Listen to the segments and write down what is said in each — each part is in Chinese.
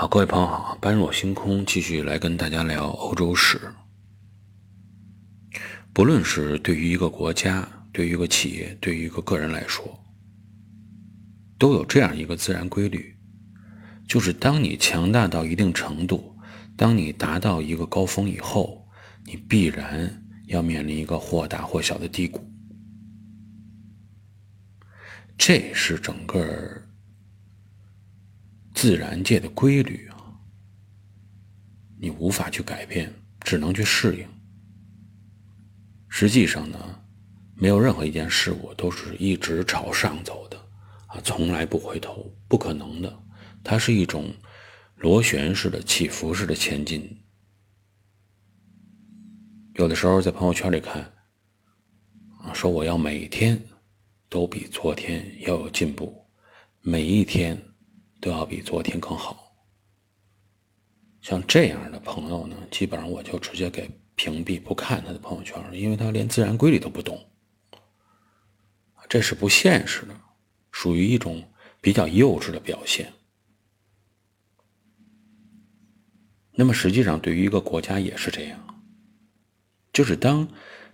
好，各位朋友好，般若星空继续来跟大家聊欧洲史。不论是对于一个国家、对于一个企业、对于一个个人来说，都有这样一个自然规律，就是当你强大到一定程度，当你达到一个高峰以后，你必然要面临一个或大或小的低谷。这是整个。自然界的规律啊，你无法去改变，只能去适应。实际上呢，没有任何一件事物都是一直朝上走的啊，从来不回头，不可能的。它是一种螺旋式的、起伏式的前进。有的时候在朋友圈里看啊，说我要每天都比昨天要有进步，每一天。都要比昨天更好。像这样的朋友呢，基本上我就直接给屏蔽，不看他的朋友圈了，因为他连自然规律都不懂，这是不现实的，属于一种比较幼稚的表现。那么实际上，对于一个国家也是这样，就是当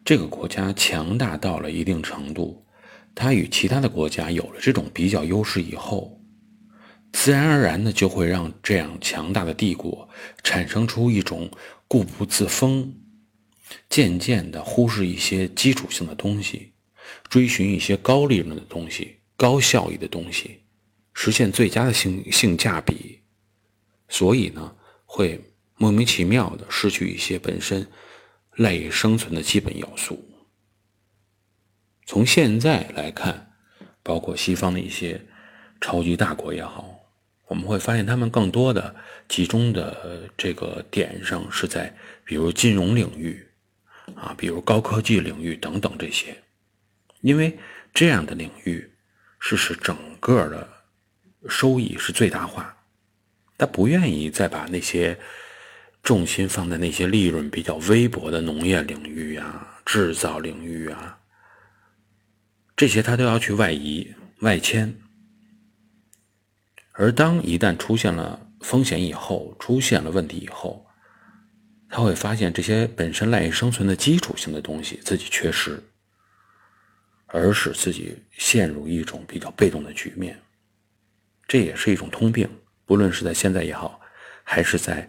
这个国家强大到了一定程度，它与其他的国家有了这种比较优势以后。自然而然的就会让这样强大的帝国产生出一种固步自封，渐渐的忽视一些基础性的东西，追寻一些高利润的东西、高效益的东西，实现最佳的性性价比。所以呢，会莫名其妙的失去一些本身赖以生存的基本要素。从现在来看，包括西方的一些超级大国也好。我们会发现，他们更多的集中的这个点上是在，比如金融领域，啊，比如高科技领域等等这些，因为这样的领域是使整个的收益是最大化，他不愿意再把那些重心放在那些利润比较微薄的农业领域啊、制造领域啊，这些他都要去外移、外迁。而当一旦出现了风险以后，出现了问题以后，他会发现这些本身赖以生存的基础性的东西自己缺失，而使自己陷入一种比较被动的局面。这也是一种通病，不论是在现在也好，还是在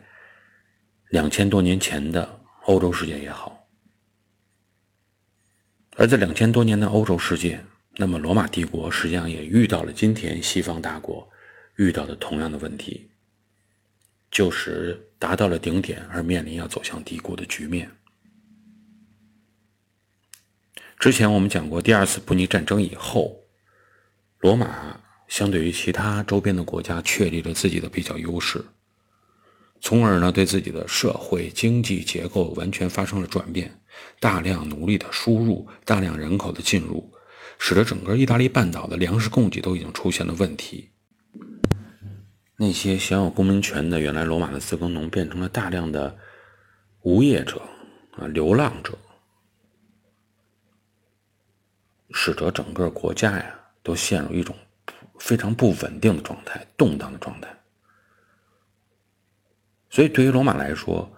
两千多年前的欧洲世界也好。而在两千多年的欧洲世界，那么罗马帝国实际上也遇到了今天西方大国。遇到的同样的问题，就是达到了顶点而面临要走向低谷的局面。之前我们讲过，第二次布匿战争以后，罗马相对于其他周边的国家确立了自己的比较优势，从而呢对自己的社会经济结构完全发生了转变，大量奴隶的输入，大量人口的进入，使得整个意大利半岛的粮食供给都已经出现了问题。那些享有公民权的原来罗马的自耕农，变成了大量的无业者啊，流浪者，使得整个国家呀都陷入一种非常不稳定的状态、动荡的状态。所以，对于罗马来说，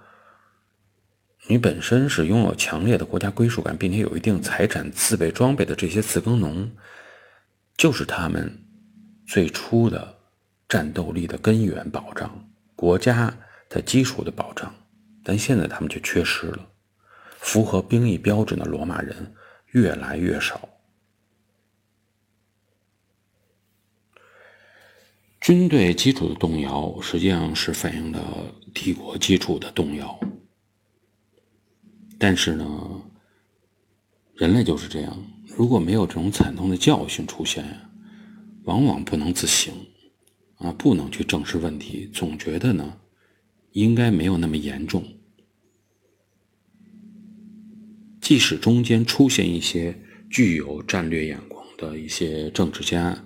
你本身是拥有强烈的国家归属感，并且有一定财产、自备装备的这些自耕农，就是他们最初的。战斗力的根源保障，国家的基础的保障，但现在他们却缺失了。符合兵役标准的罗马人越来越少，军队基础的动摇，实际上是反映了帝国基础的动摇。但是呢，人类就是这样，如果没有这种惨痛的教训出现，往往不能自省。啊，不能去正视问题，总觉得呢，应该没有那么严重。即使中间出现一些具有战略眼光的一些政治家，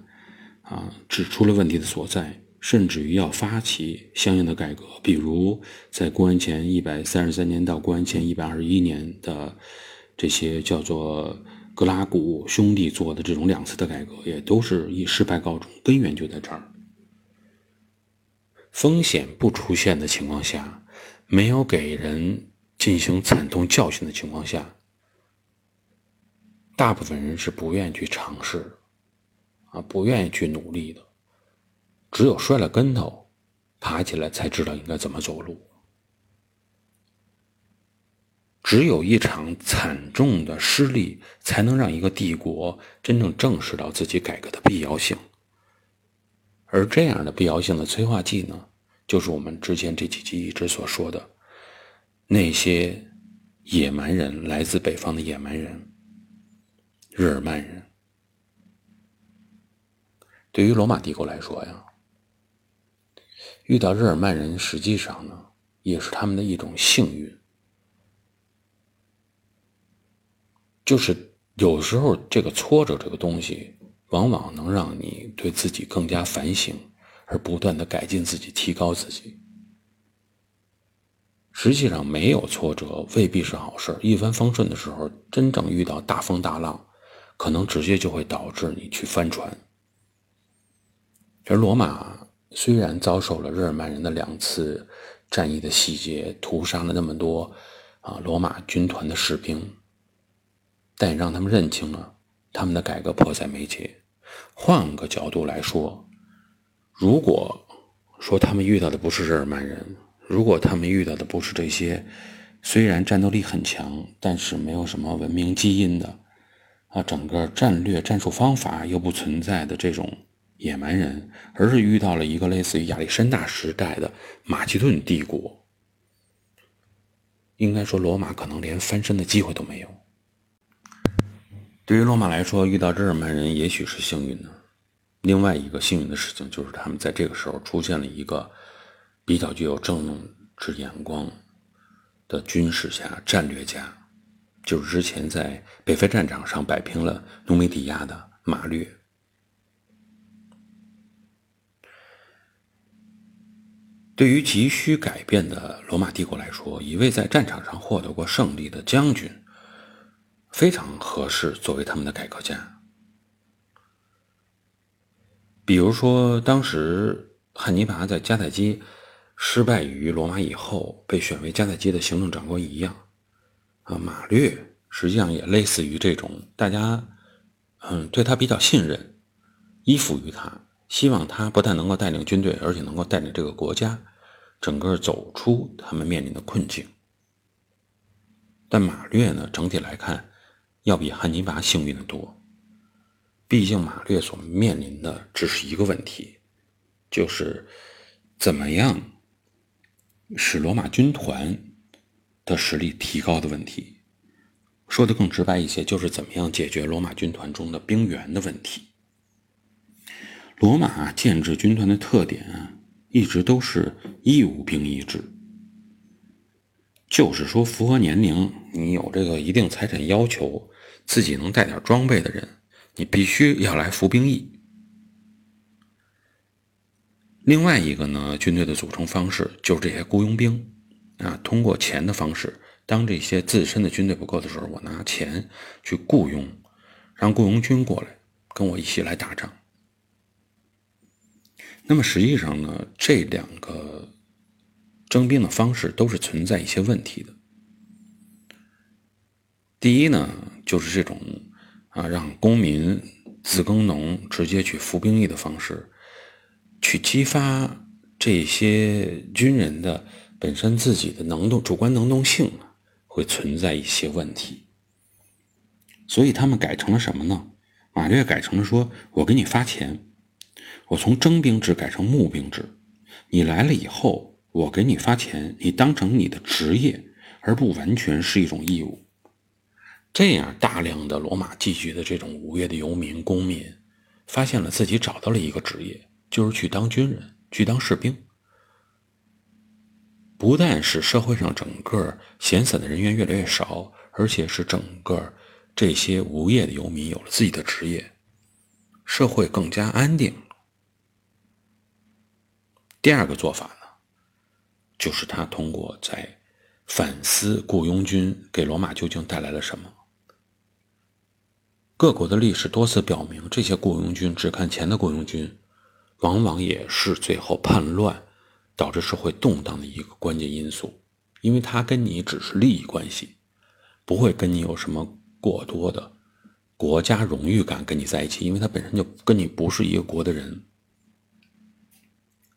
啊，指出了问题的所在，甚至于要发起相应的改革，比如在公元前一百三十三年到公元前一百二十一年的这些叫做格拉古兄弟做的这种两次的改革，也都是以失败告终，根源就在这儿。风险不出现的情况下，没有给人进行惨痛教训的情况下，大部分人是不愿意去尝试，啊，不愿意去努力的。只有摔了跟头，爬起来才知道应该怎么走路。只有一场惨重的失利，才能让一个帝国真正正视到自己改革的必要性。而这样的必要性的催化剂呢，就是我们之前这几集一直所说的那些野蛮人，来自北方的野蛮人——日耳曼人。对于罗马帝国来说呀，遇到日耳曼人，实际上呢，也是他们的一种幸运。就是有时候这个挫折这个东西，往往能让你对自己更加反省，而不断的改进自己，提高自己。实际上，没有挫折未必是好事。一帆风顺的时候，真正遇到大风大浪，可能直接就会导致你去翻船。而罗马虽然遭受了日耳曼人的两次战役的洗劫，屠杀了那么多啊罗马军团的士兵。但也让他们认清了他们的改革迫在眉睫。换个角度来说，如果说他们遇到的不是日耳曼人，如果他们遇到的不是这些虽然战斗力很强，但是没有什么文明基因的啊，整个战略战术方法又不存在的这种野蛮人，而是遇到了一个类似于亚历山大时代的马其顿帝国，应该说罗马可能连翻身的机会都没有。对于罗马来说，遇到日耳曼人也许是幸运的。另外一个幸运的事情就是，他们在这个时候出现了一个比较具有政治眼光的军事家、战略家，就是之前在北非战场上摆平了努米底亚的马略。对于急需改变的罗马帝国来说，一位在战场上获得过胜利的将军。非常合适作为他们的改革家。比如说，当时汉尼拔在迦太基失败于罗马以后，被选为迦太基的行政长官一样，啊，马略实际上也类似于这种，大家嗯对他比较信任，依附于他，希望他不但能够带领军队，而且能够带领这个国家整个走出他们面临的困境。但马略呢，整体来看。要比汉尼拔幸运的多。毕竟马略所面临的只是一个问题，就是怎么样使罗马军团的实力提高的问题。说的更直白一些，就是怎么样解决罗马军团中的兵员的问题。罗马建制军团的特点啊，一直都是义务兵役制，就是说符合年龄，你有这个一定财产要求。自己能带点装备的人，你必须要来服兵役。另外一个呢，军队的组成方式就是这些雇佣兵啊，通过钱的方式，当这些自身的军队不够的时候，我拿钱去雇佣，让雇佣军过来跟我一起来打仗。那么实际上呢，这两个征兵的方式都是存在一些问题的。第一呢，就是这种啊，让公民自耕农直接去服兵役的方式，去激发这些军人的本身自己的能动、主观能动性会存在一些问题。所以他们改成了什么呢？马略改成了说：“我给你发钱，我从征兵制改成募兵制。你来了以后，我给你发钱，你当成你的职业，而不完全是一种义务。”这样，大量的罗马寄居的这种无业的游民、公民，发现了自己找到了一个职业，就是去当军人、去当士兵。不但是社会上整个闲散的人员越来越少，而且是整个这些无业的游民有了自己的职业，社会更加安定。第二个做法呢，就是他通过在反思雇佣军给罗马究竟带来了什么。各国的历史多次表明，这些雇佣军只看钱的雇佣军，往往也是最后叛乱导致社会动荡的一个关键因素，因为他跟你只是利益关系，不会跟你有什么过多的国家荣誉感跟你在一起，因为他本身就跟你不是一个国的人。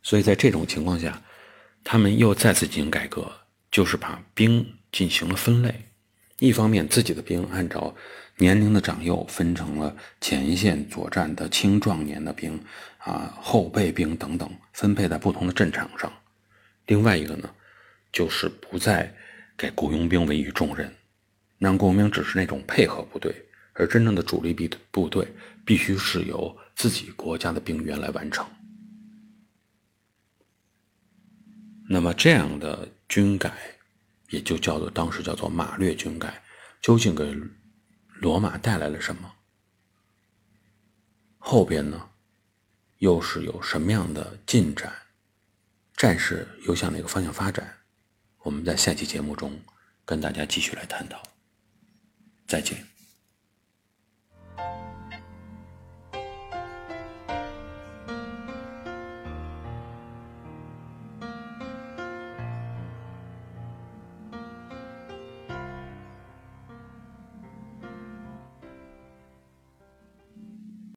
所以在这种情况下，他们又再次进行改革，就是把兵进行了分类。一方面，自己的兵按照年龄的长幼分成了前线作战的青壮年的兵，啊，后备兵等等，分配在不同的战场上。另外一个呢，就是不再给雇佣兵委以重任，让雇佣兵只是那种配合部队，而真正的主力部部队必须是由自己国家的兵员来完成。那么这样的军改。也就叫做当时叫做马略军改，究竟给罗马带来了什么？后边呢，又是有什么样的进展？战事又向哪个方向发展？我们在下期节目中跟大家继续来探讨。再见。